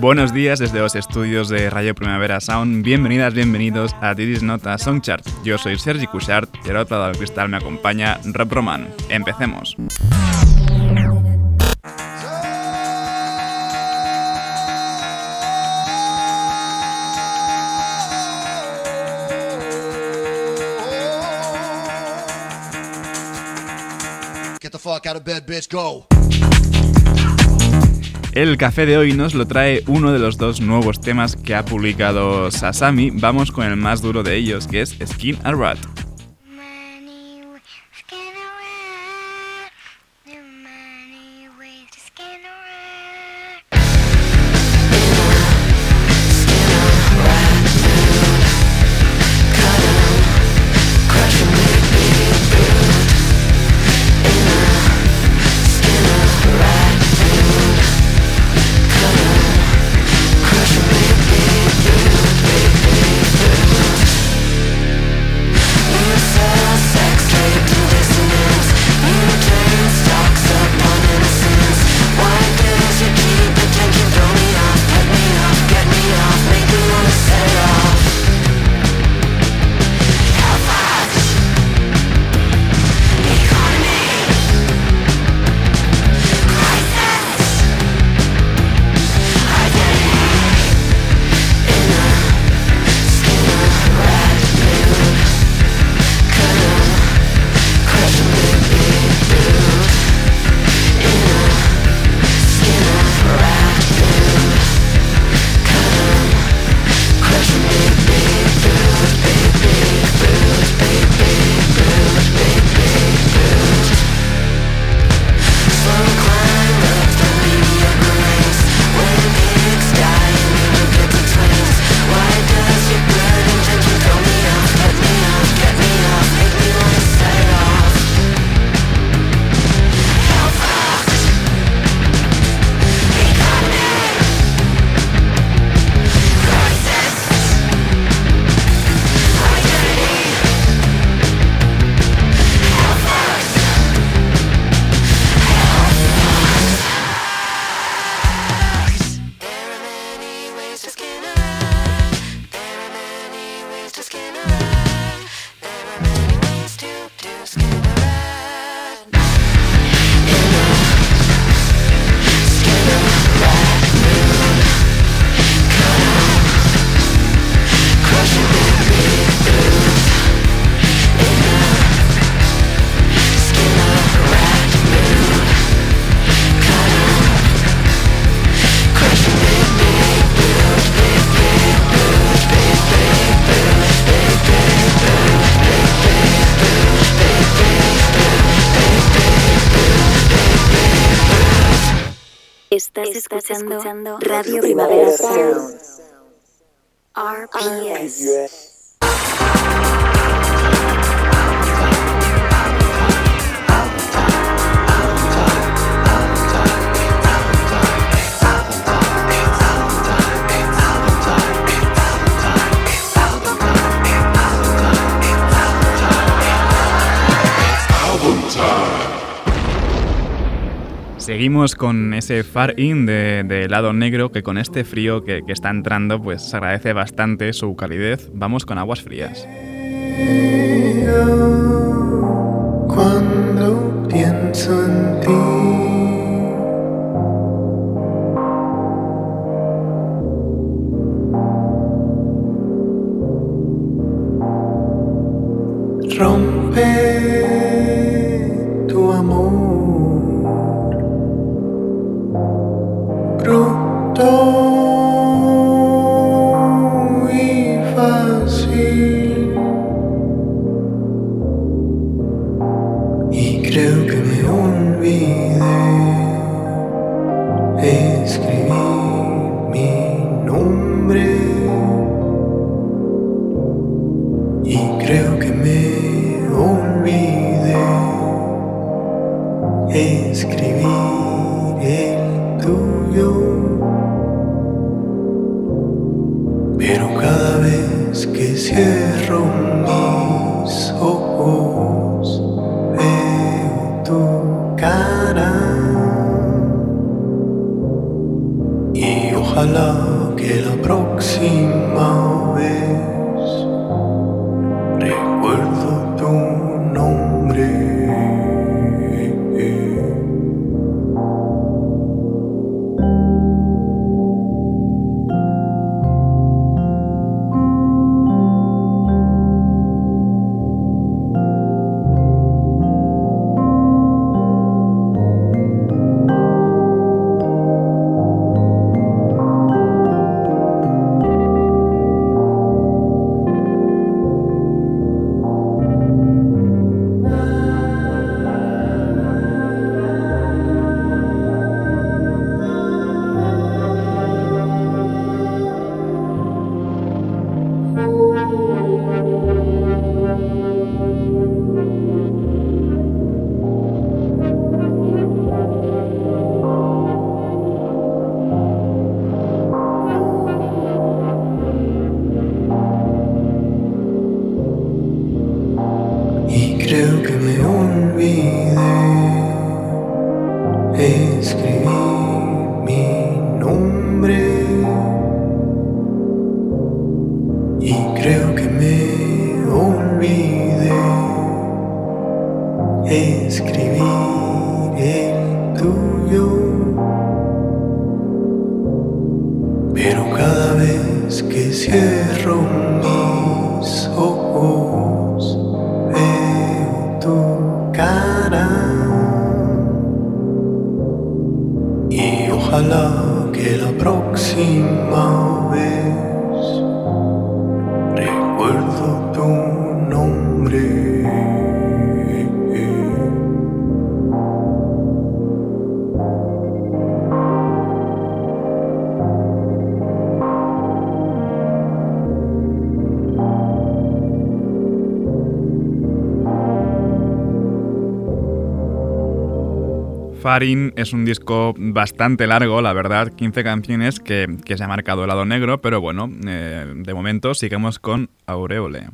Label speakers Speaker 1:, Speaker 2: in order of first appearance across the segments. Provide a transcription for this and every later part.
Speaker 1: Buenos días desde los estudios de Radio Primavera Sound. Bienvenidas, bienvenidos a Didis Nota Songchart. Yo soy Sergi Cushart y al otro lado del cristal me acompaña Rob Roman. Empecemos.
Speaker 2: Get the fuck out of bed, bitch, go.
Speaker 1: El café de hoy nos lo trae uno de los dos nuevos temas que ha publicado Sasami. Vamos con el más duro de ellos, que es Skin a Rat.
Speaker 3: Escuchando, Radio Primavera Sound. RPS.
Speaker 1: Seguimos con ese far in de, lado negro que con este frío que, que, está entrando pues agradece bastante su calidez. Vamos con aguas frías.
Speaker 4: Cuando pienso en ti. rompe ojalá que la próxima vez
Speaker 1: Farin es un disco bastante largo, la verdad, 15 canciones que, se ha marcado el lado negro, pero bueno, eh, de momento sigamos con Aureole.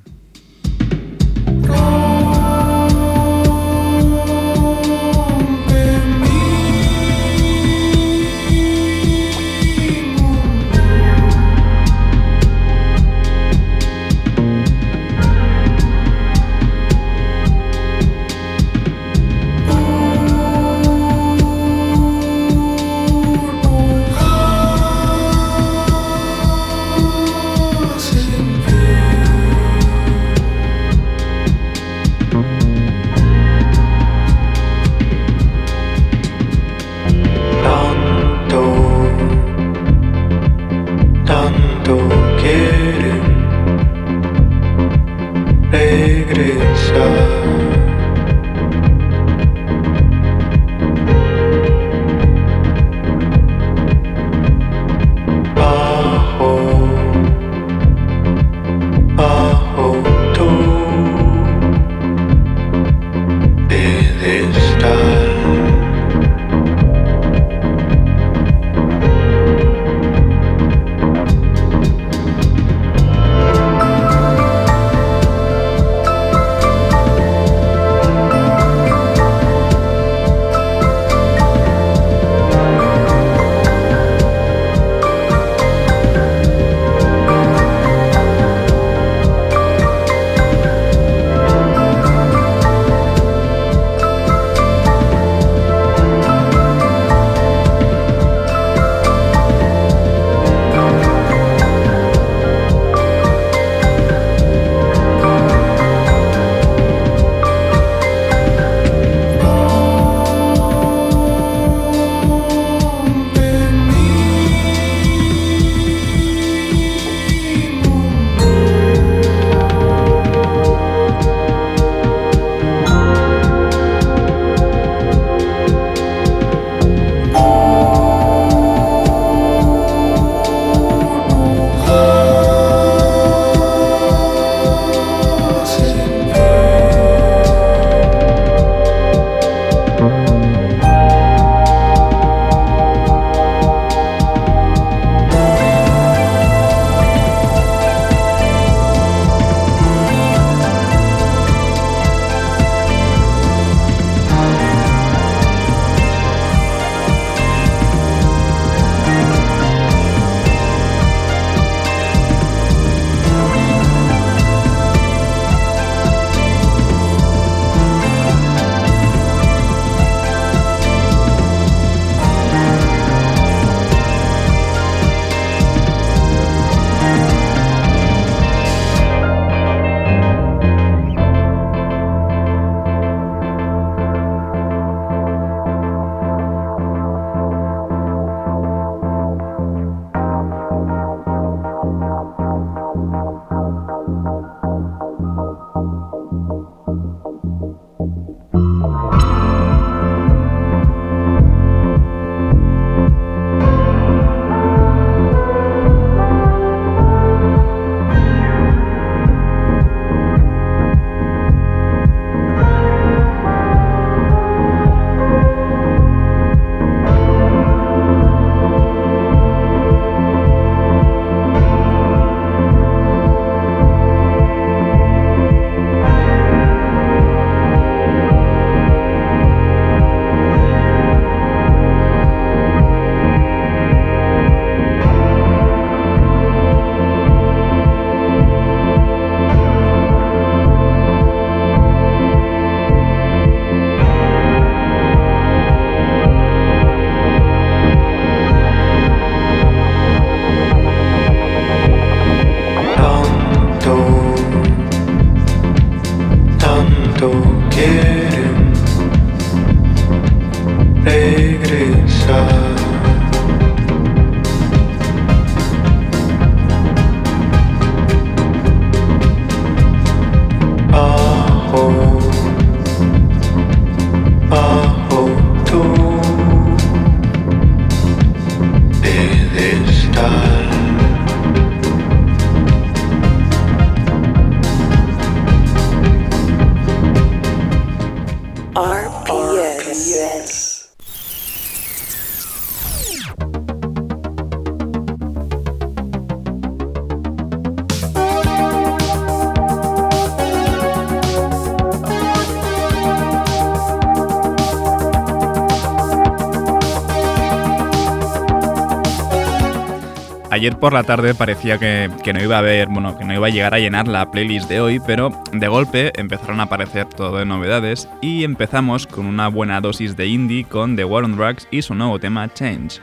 Speaker 1: Ayer por la tarde parecía que, no iba a haber, bueno, que no iba a llegar a llenar la playlist de hoy, pero de golpe empezaron a aparecer todo de novedades y empezamos con una buena dosis de indie con The War on Drugs y su nuevo tema Change.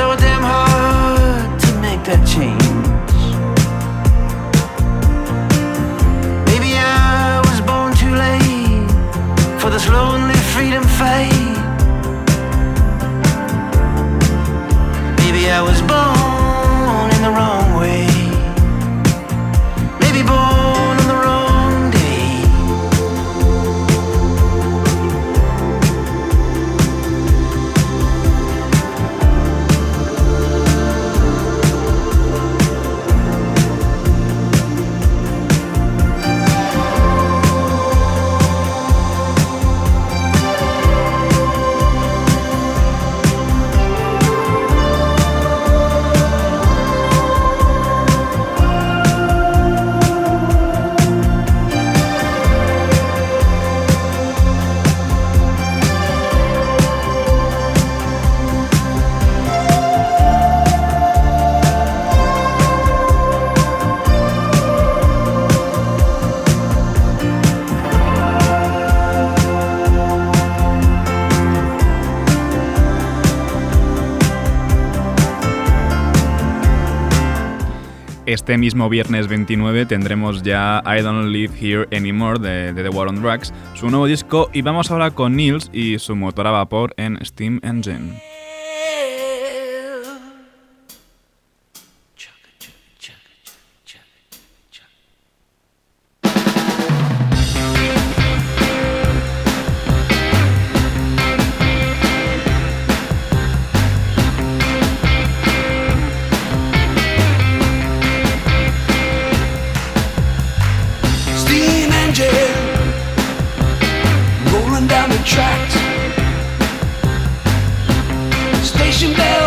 Speaker 5: so damn hard to make that change. Maybe I was born too late for this lonely freedom fight. Maybe I was born.
Speaker 1: Este mismo viernes 29 tendremos ya I Don't Live Here Anymore de, The War on Drugs, su nuevo disco, y vamos ahora con Nils y su motor a vapor en Steam Engine.
Speaker 6: subtract. Station bell.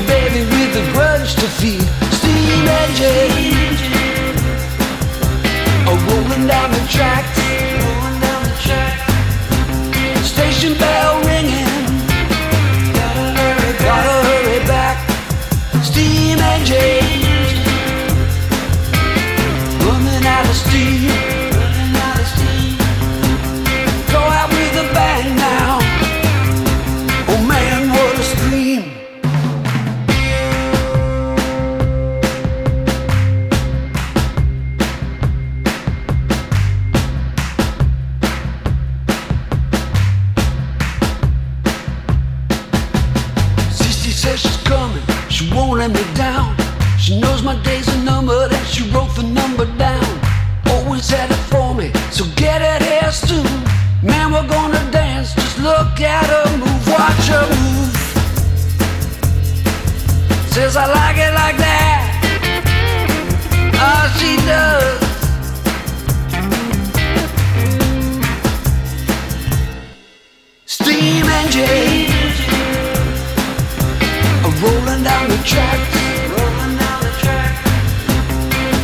Speaker 6: me, baby, with a grudge to feed. Steam engine, a rolling down the track. rolling down the track.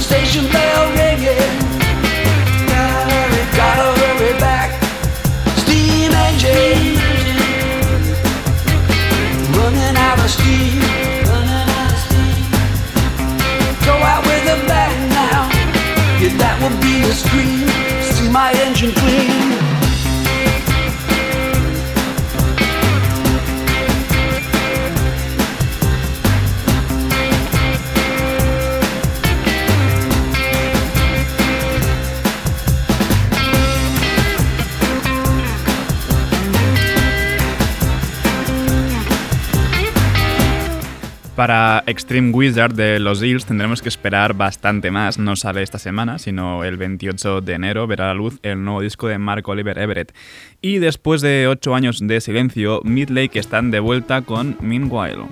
Speaker 6: Station bell ringing. Gotta hurry, gotta hurry back. Steam engine. Running out of steam. Go out with a bang now. Yeah, that be a scream. See my engine clean.
Speaker 1: Para Extreme Wizard de los Eels tendremos que esperar bastante más. No sale esta semana, sino el 28 de enero verá la luz el nuevo disco de Mark Oliver Everett. Y después de 8 años de silencio, Midlake están de vuelta con Meanwhile.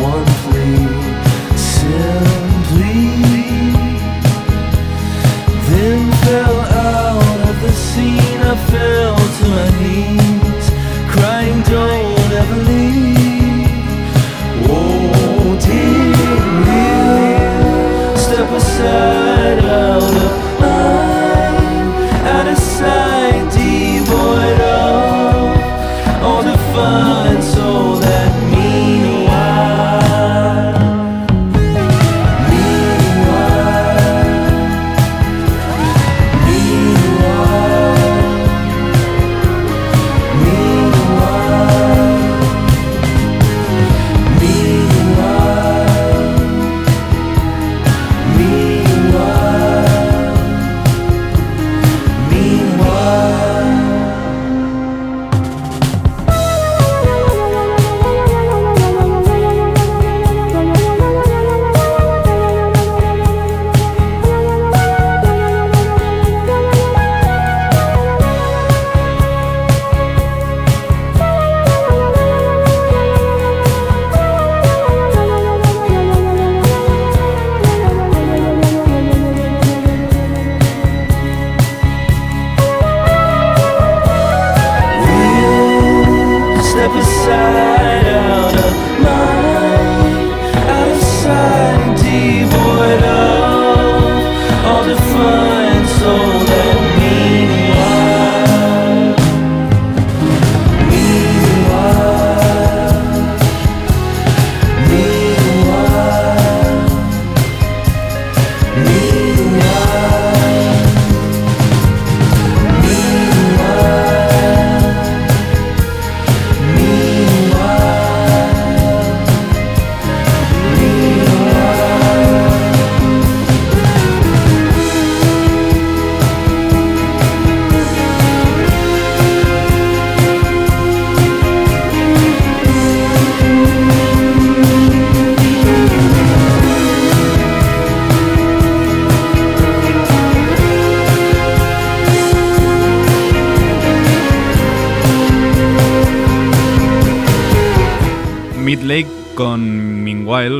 Speaker 7: Meanwhile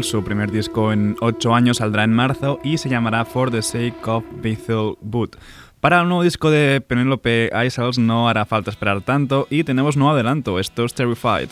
Speaker 1: Su primer disco en 8 años saldrá en marzo y se llamará For the Sake of Bethel Boot. Para el nuevo disco de Penelope Isles no hará falta esperar tanto y tenemos nuevo adelanto, esto es Terrified.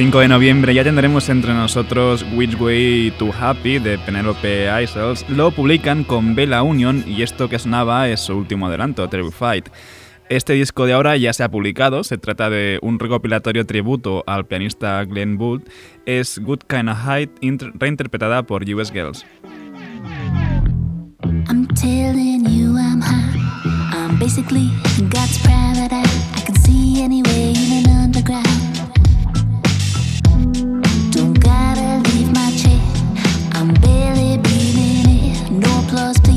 Speaker 1: 5 de noviembre ya tendremos entre nosotros Which Way to Happy de Penelope Isles. Lo publican con Bella Union y esto que sonaba es su último adelanto, Terrified. Este disco de ahora ya se ha publicado, se trata de un recopilatorio tributo al pianista Glenn Wood, es Good Kind of Height, reinterpretada por US Girls.
Speaker 8: I'm telling you I'm high. I'm basically close.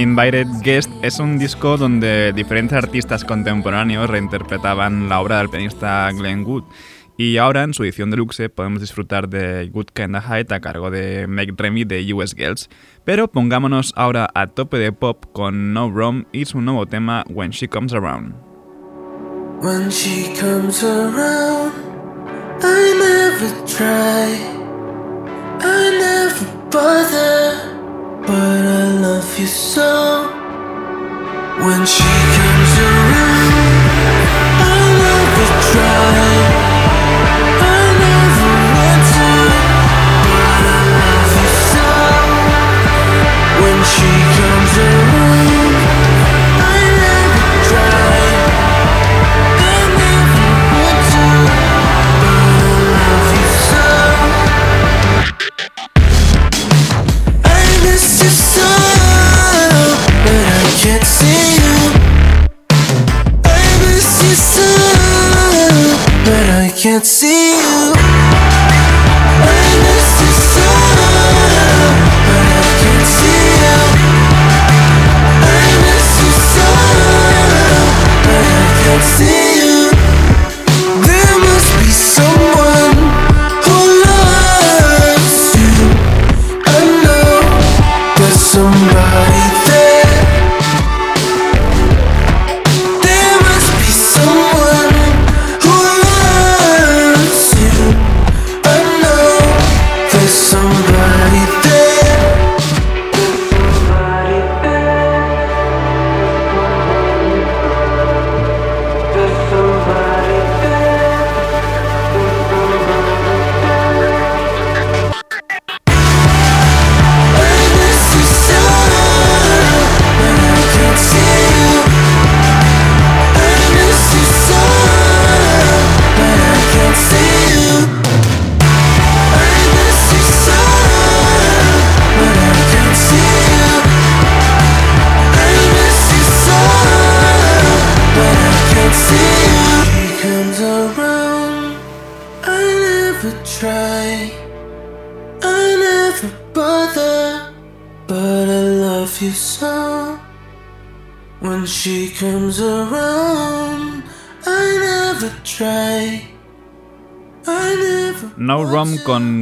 Speaker 1: Uninvited Guest es un disco donde diferentes artistas contemporáneos reinterpretaban la obra del pianista Glenn Wood. Y ahora, en su edición deluxe, podemos disfrutar de Good Kinda Height a cargo de Meg Remy de US Girls. Pero pongámonos ahora a tope de pop con No Rom y su nuevo tema When She Comes Around.
Speaker 5: When she comes around, I never try, I never bother. But I love you so. When she comes around, I never try. I never want but I love you so. When she comes around,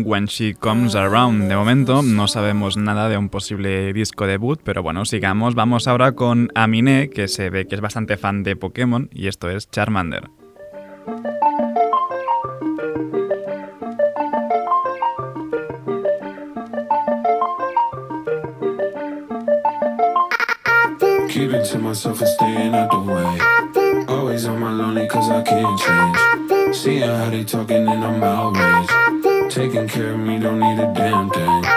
Speaker 1: When She Comes Around. De momento no sabemos nada de un posible disco debut, pero bueno, sigamos. Vamos ahora con Aminé, que se ve que es bastante fan de Pokémon, y esto es Charmander.
Speaker 9: Taking care of me, don't need a damn thing.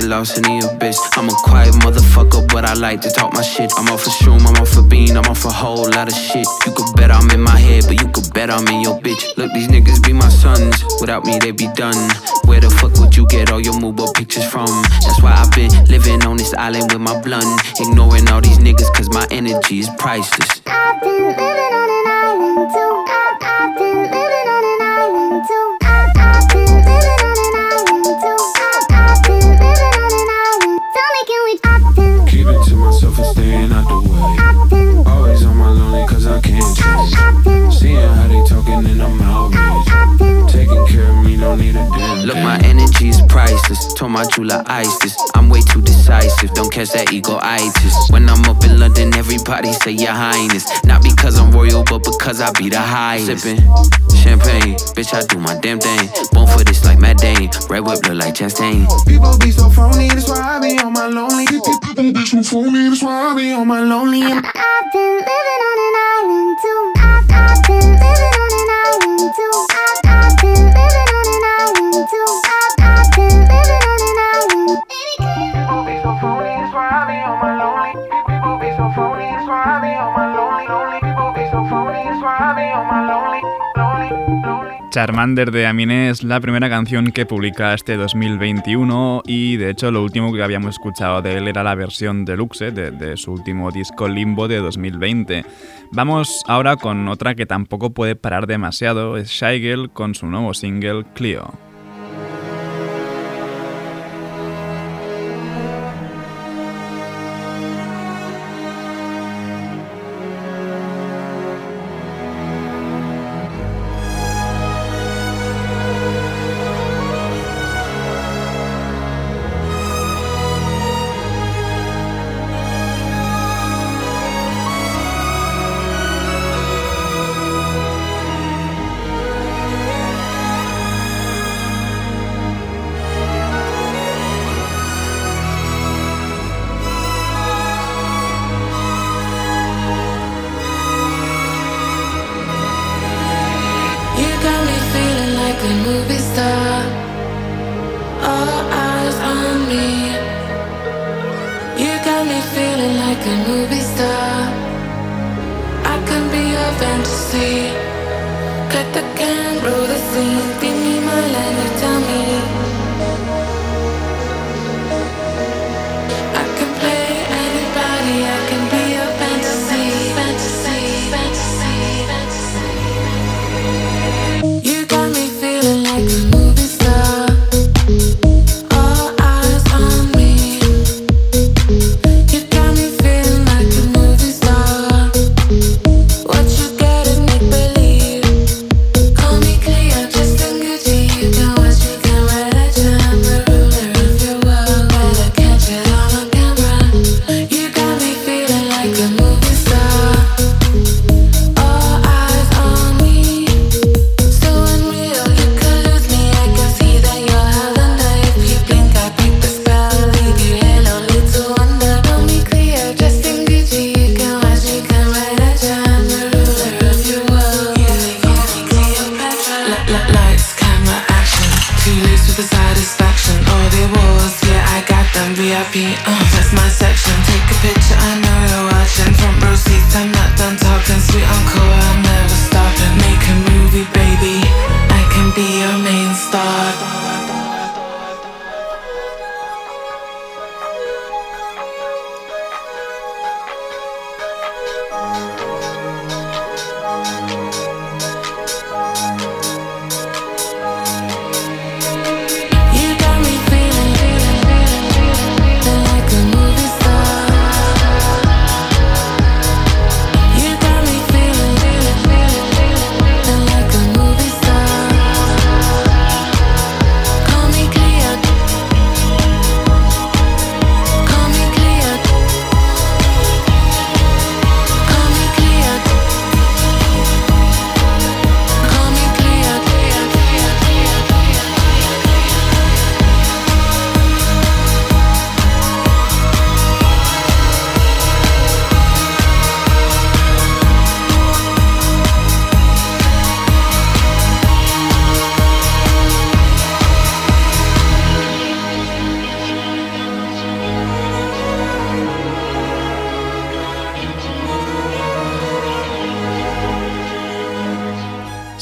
Speaker 10: Get lost in the abyss. I'm a quiet motherfucker, but I like to talk my shit. I'm off a shroom, I'm off a bean, I'm off a whole lot of shit. You could bet I'm in my head, but you could bet I'm in your bitch. Look, these niggas be my sons. Without me, they be done. Where the fuck would you get all your mobile pictures from? That's why I've been living on this island with my blunt. Ignoring all these niggas, cause my energy is priceless. My jeweler ice this. I'm way too decisive. Don't catch that ego-itis. When I'm up in London, everybody say your highness. Not because I'm royal, but because I be the highest. Sipping champagne, bitch, I do my damn thing. Born for this like Matt Dane. Red whip look like Chastain.
Speaker 11: People be so phony, that's why I be on my lonely. People be so phony, that's why I be on my lonely. I've been
Speaker 1: Charmander de Aminé es la primera canción que publica este 2021 y de hecho lo último que habíamos escuchado de él era la versión deluxe de, de su último disco Limbo de 2020. Vamos ahora con otra que tampoco puede parar demasiado, es Shigel con su nuevo single Clio.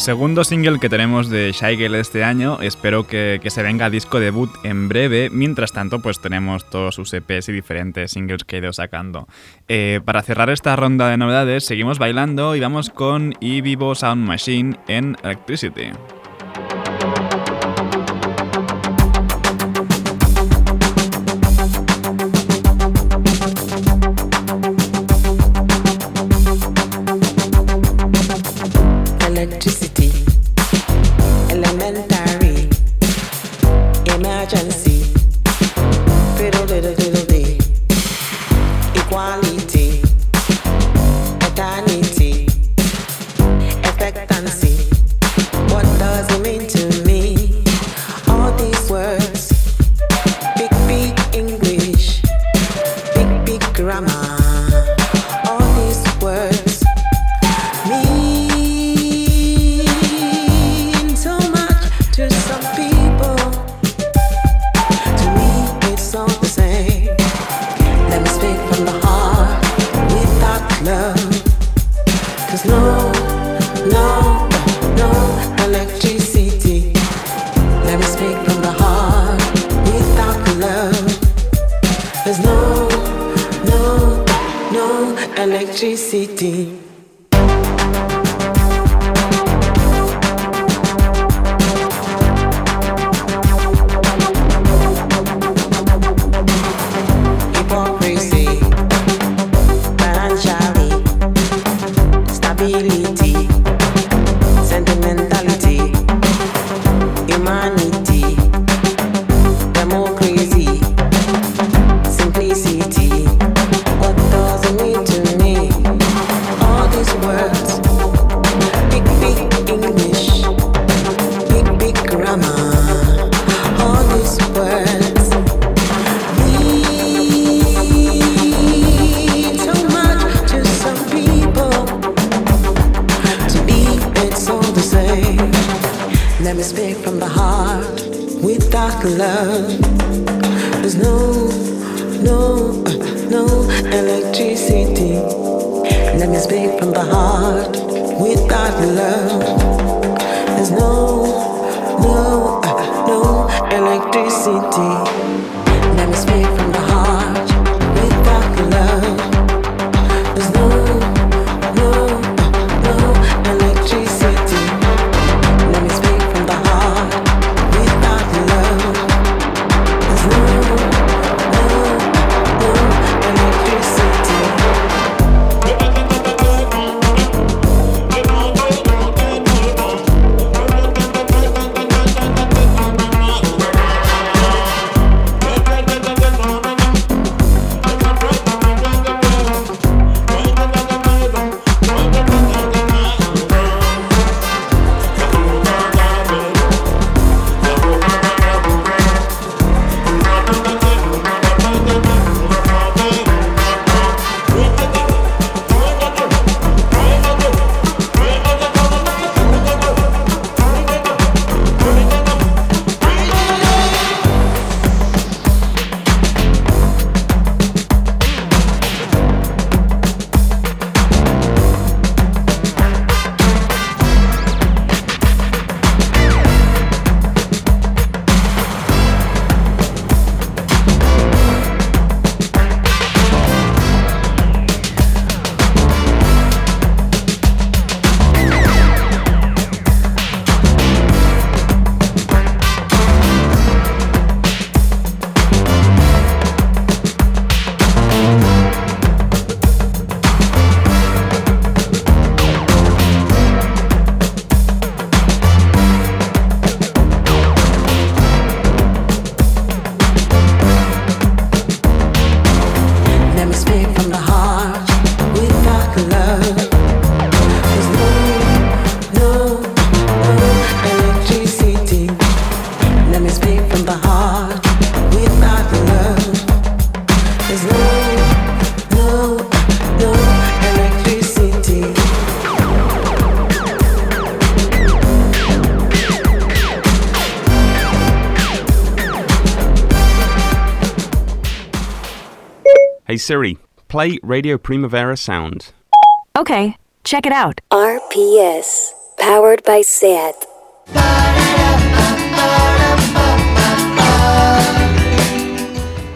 Speaker 1: segundo single que tenemos de Shigel este año. Espero que, que, se venga a disco debut en breve. Mientras tanto, pues tenemos todos sus EPs y diferentes singles que he ido sacando. Eh, para cerrar esta ronda de novedades, seguimos bailando y vamos con E-Vivo Sound Machine en Electricity.
Speaker 12: Siri, play Radio Primavera sound.
Speaker 13: Okay, check it out.
Speaker 3: RPS, powered by SAT.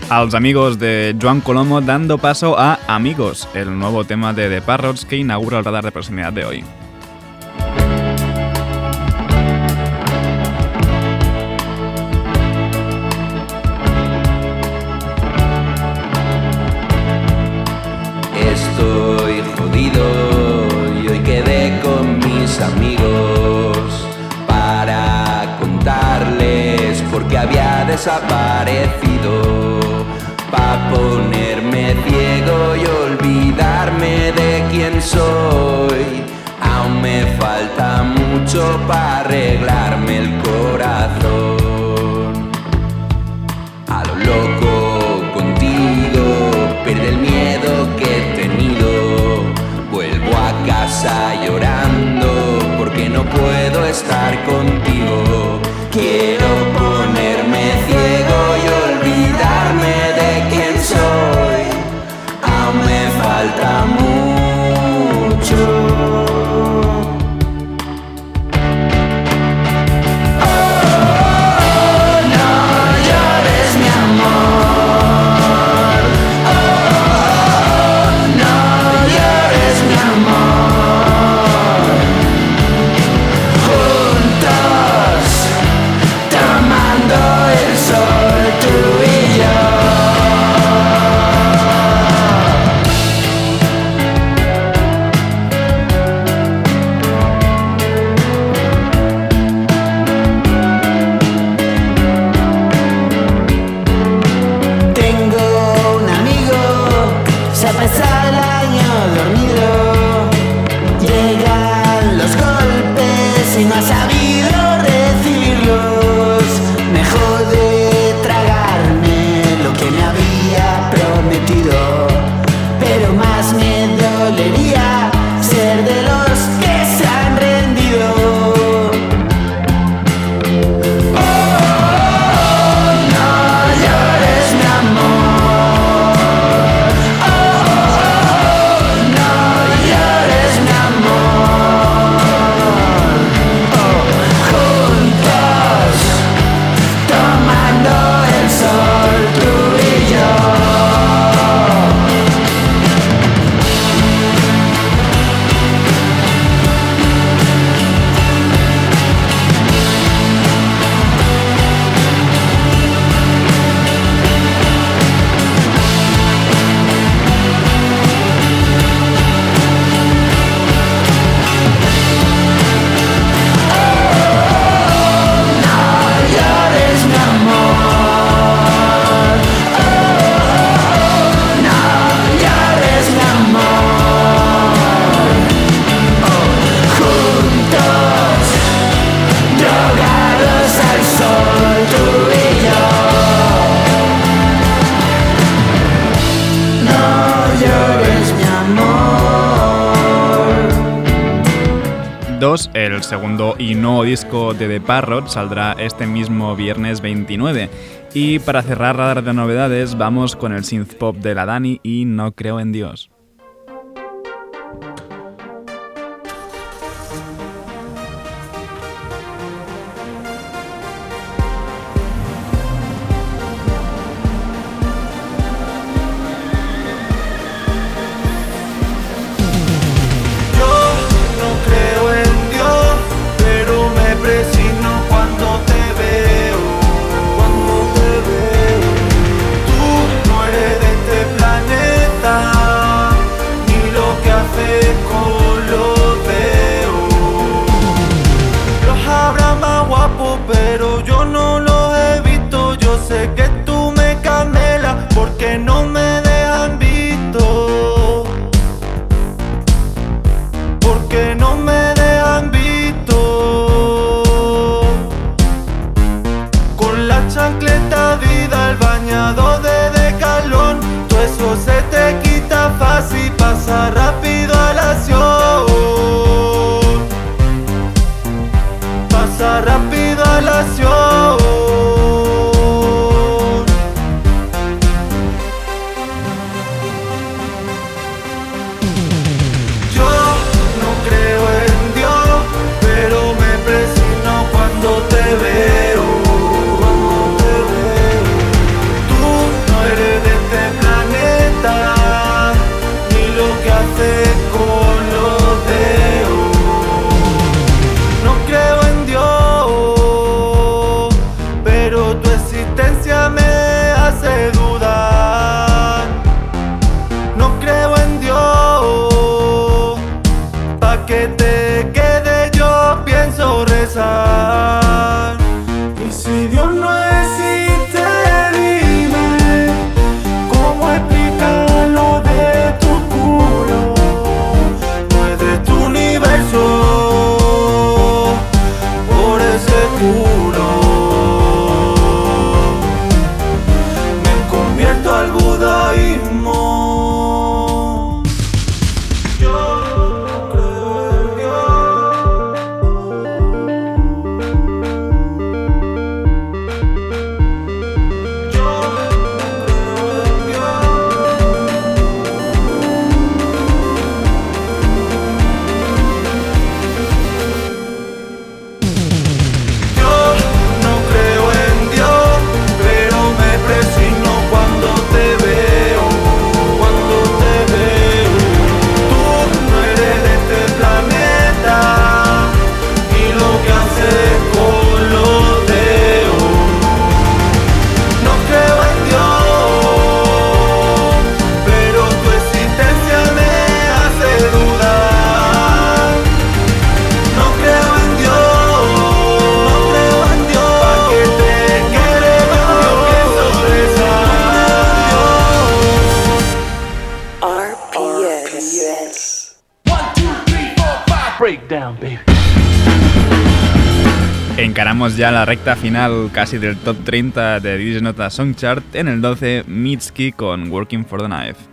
Speaker 1: A los amigos de Joan Colomo dando paso a Amigos, el nuevo tema de The Parrots que inaugura el radar de proximidad de hoy.
Speaker 14: amigos para contarles porque había desaparecido, para ponerme ciego y olvidarme de quién soy. Aún me falta mucho para arreglarme el corazón. estar contigo. Quiero
Speaker 1: disco de The Parrot saldrá este mismo viernes 29. Y para cerrar radar de novedades, vamos con el synth pop de la Dani y No Creo en Dios. Ya en la recta final casi del top 30 de This Nota Song Chart. En el 12, Mitski con Working for the Knife.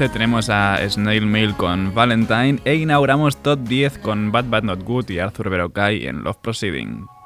Speaker 1: 11 tenemos a Snail Mail con Valentine e inauguramos Top 10 con Bad Bad Not Good y Arthur Verocai en Love Proceeding.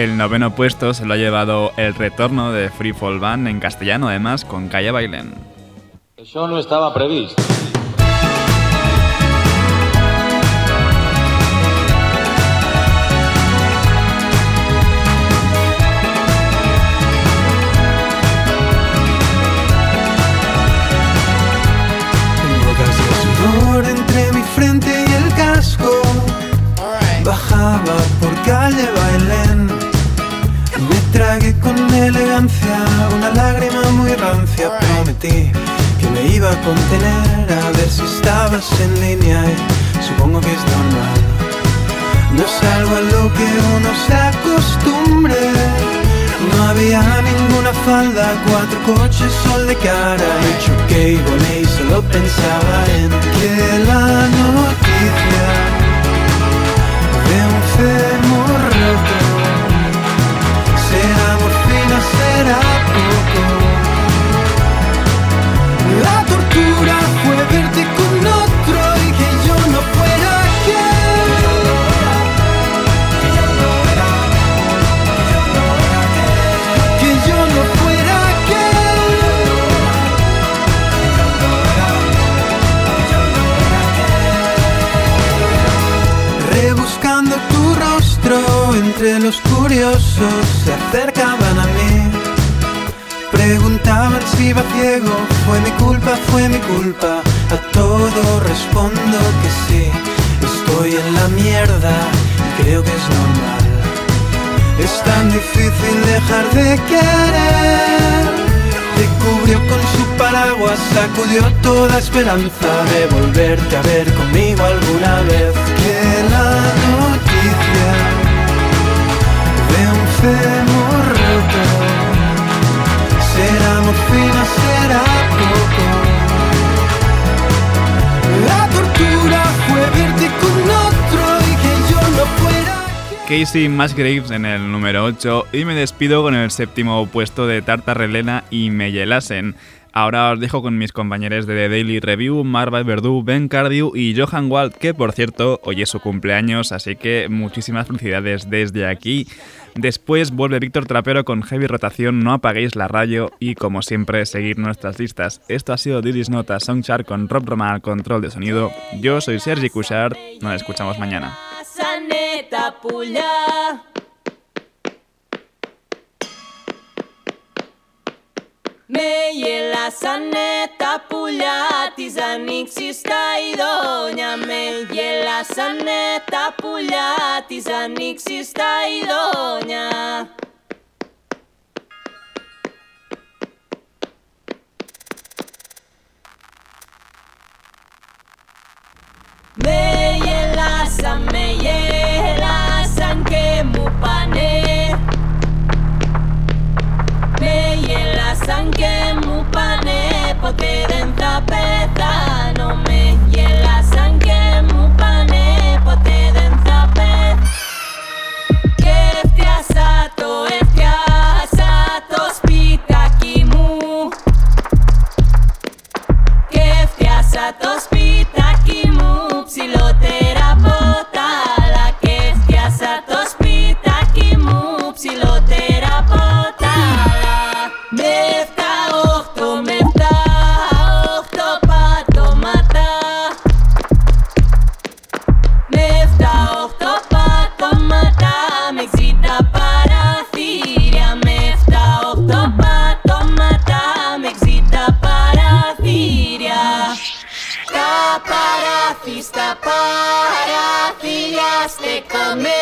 Speaker 1: El noveno puesto se lo ha llevado el retorno de Free Fall Band en castellano, además, con Calla Bailen. Això no estava previst.
Speaker 7: Gotas de sudor entre mi frente contener a ver si estabas en línea. Y supongo que es normal. No es algo a lo que uno se acostumbre. No había ninguna falda, cuatro coches, sol de cara Y choqué y volé y solo pensaba en que la noticia De un fémur roto Será morfina, será poco sacudió toda esperanza de volverte a ver conmigo alguna vez. Que la noticia de un fémur roto será morfina, será poco. La tortura fue verte con otro y que yo no fuera.
Speaker 1: Casey Musgraves en el número 8 y me despido con el séptimo puesto de Tartarrelena y Meyelasen. Ahora os dejo con mis compañeros de The Daily Review, Marva Verdú, Ben Cardew y Johan Wald, que por cierto hoy es su cumpleaños, así que muchísimas felicidades desde aquí. Después vuelve Víctor Trapero con Heavy Rotación, no apaguéis la radio y como siempre seguir nuestras listas. Esto ha sido Didis Nota Soundchart con Rob Roman al control de sonido. Yo soy Sergi Cushart, nos escuchamos mañana.
Speaker 15: Με γελάσανε τα πουλιά της ανοίξης τα ειδόνια. Με γελάσανε τα πουλιά της ανοίξης τα ειδόνια. Με γελάσα, με γελάσα παραθυριάστηκαμε